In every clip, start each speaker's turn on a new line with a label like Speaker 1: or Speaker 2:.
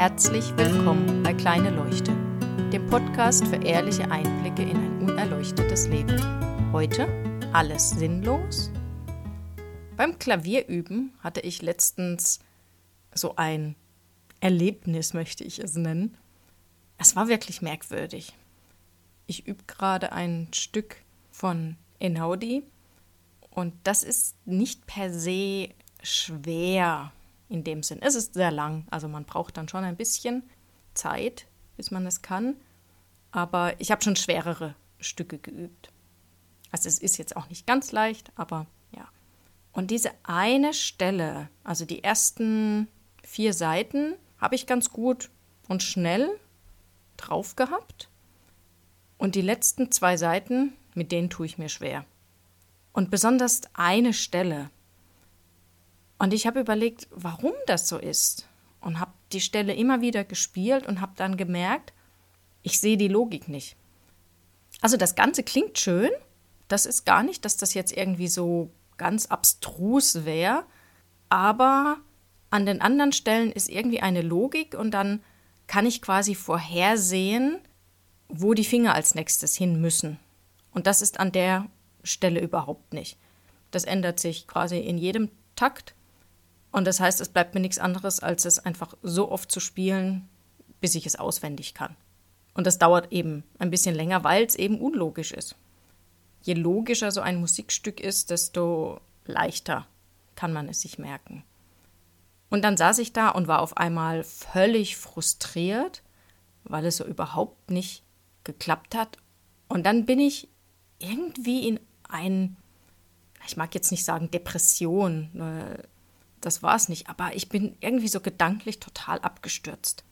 Speaker 1: Herzlich willkommen bei Kleine Leuchte, dem Podcast für ehrliche Einblicke in ein unerleuchtetes Leben. Heute alles sinnlos? Beim Klavierüben hatte ich letztens so ein Erlebnis, möchte ich es nennen. Es war wirklich merkwürdig. Ich übe gerade ein Stück von Einaudi und das ist nicht per se schwer in dem Sinn. Es ist sehr lang, also man braucht dann schon ein bisschen Zeit, bis man es kann. Aber ich habe schon schwerere Stücke geübt. Also es ist jetzt auch nicht ganz leicht, aber ja. Und diese eine Stelle, also die ersten vier Seiten, habe ich ganz gut und schnell drauf gehabt. Und die letzten zwei Seiten, mit denen tue ich mir schwer. Und besonders eine Stelle, und ich habe überlegt, warum das so ist. Und habe die Stelle immer wieder gespielt und habe dann gemerkt, ich sehe die Logik nicht. Also das Ganze klingt schön. Das ist gar nicht, dass das jetzt irgendwie so ganz abstrus wäre. Aber an den anderen Stellen ist irgendwie eine Logik und dann kann ich quasi vorhersehen, wo die Finger als nächstes hin müssen. Und das ist an der Stelle überhaupt nicht. Das ändert sich quasi in jedem Takt und das heißt, es bleibt mir nichts anderes, als es einfach so oft zu spielen, bis ich es auswendig kann. Und das dauert eben ein bisschen länger, weil es eben unlogisch ist. Je logischer so ein Musikstück ist, desto leichter kann man es sich merken. Und dann saß ich da und war auf einmal völlig frustriert, weil es so überhaupt nicht geklappt hat. Und dann bin ich irgendwie in ein, ich mag jetzt nicht sagen Depression, äh, das war es nicht. Aber ich bin irgendwie so gedanklich total abgestürzt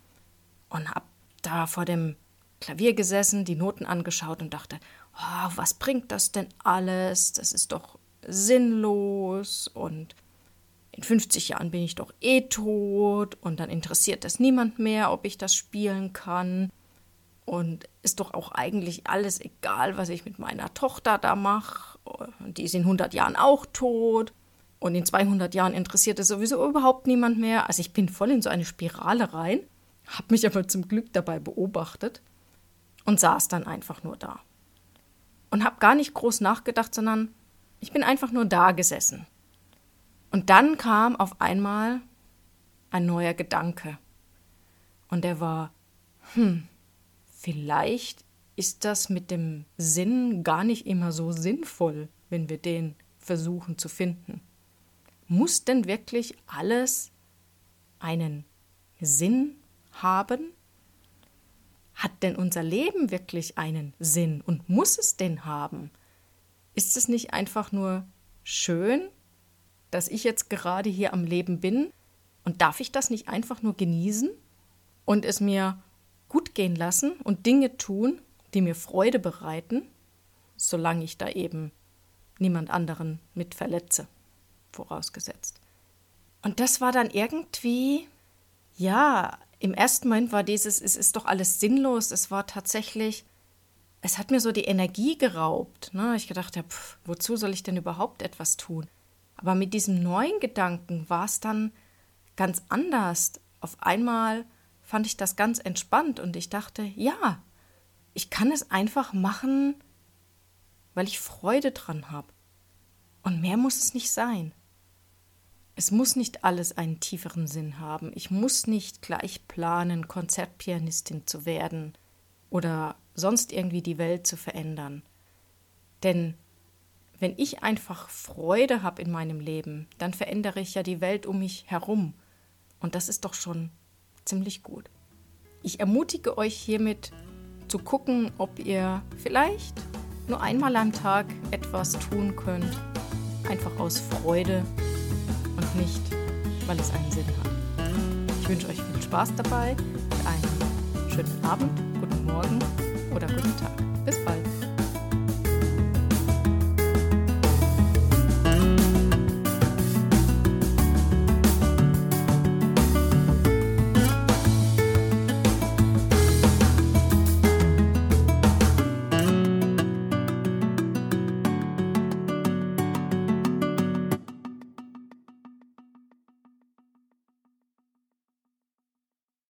Speaker 1: und habe da vor dem Klavier gesessen, die Noten angeschaut und dachte, oh, was bringt das denn alles? Das ist doch sinnlos und in 50 Jahren bin ich doch eh tot und dann interessiert das niemand mehr, ob ich das spielen kann. Und ist doch auch eigentlich alles egal, was ich mit meiner Tochter da mache. Die ist in 100 Jahren auch tot. Und in 200 Jahren interessiert es sowieso überhaupt niemand mehr. Also ich bin voll in so eine Spirale rein, habe mich aber zum Glück dabei beobachtet und saß dann einfach nur da. Und habe gar nicht groß nachgedacht, sondern ich bin einfach nur da gesessen. Und dann kam auf einmal ein neuer Gedanke. Und der war, hm, vielleicht ist das mit dem Sinn gar nicht immer so sinnvoll, wenn wir den versuchen zu finden. Muss denn wirklich alles einen Sinn haben? Hat denn unser Leben wirklich einen Sinn und muss es denn haben? Ist es nicht einfach nur schön, dass ich jetzt gerade hier am Leben bin und darf ich das nicht einfach nur genießen und es mir gut gehen lassen und Dinge tun, die mir Freude bereiten, solange ich da eben niemand anderen mit verletze? Vorausgesetzt. Und das war dann irgendwie, ja, im ersten Moment war dieses, es ist doch alles sinnlos. Es war tatsächlich, es hat mir so die Energie geraubt. Ne? Ich gedacht, ja, pff, wozu soll ich denn überhaupt etwas tun? Aber mit diesem neuen Gedanken war es dann ganz anders. Auf einmal fand ich das ganz entspannt und ich dachte, ja, ich kann es einfach machen, weil ich Freude dran habe. Und mehr muss es nicht sein. Es muss nicht alles einen tieferen Sinn haben. Ich muss nicht gleich planen, Konzertpianistin zu werden oder sonst irgendwie die Welt zu verändern. Denn wenn ich einfach Freude habe in meinem Leben, dann verändere ich ja die Welt um mich herum. Und das ist doch schon ziemlich gut. Ich ermutige euch hiermit zu gucken, ob ihr vielleicht nur einmal am Tag etwas tun könnt, einfach aus Freude nicht, weil es einen Sinn hat. Ich wünsche euch viel Spaß dabei, einen schönen Abend, guten Morgen oder guten Tag. Bis bald.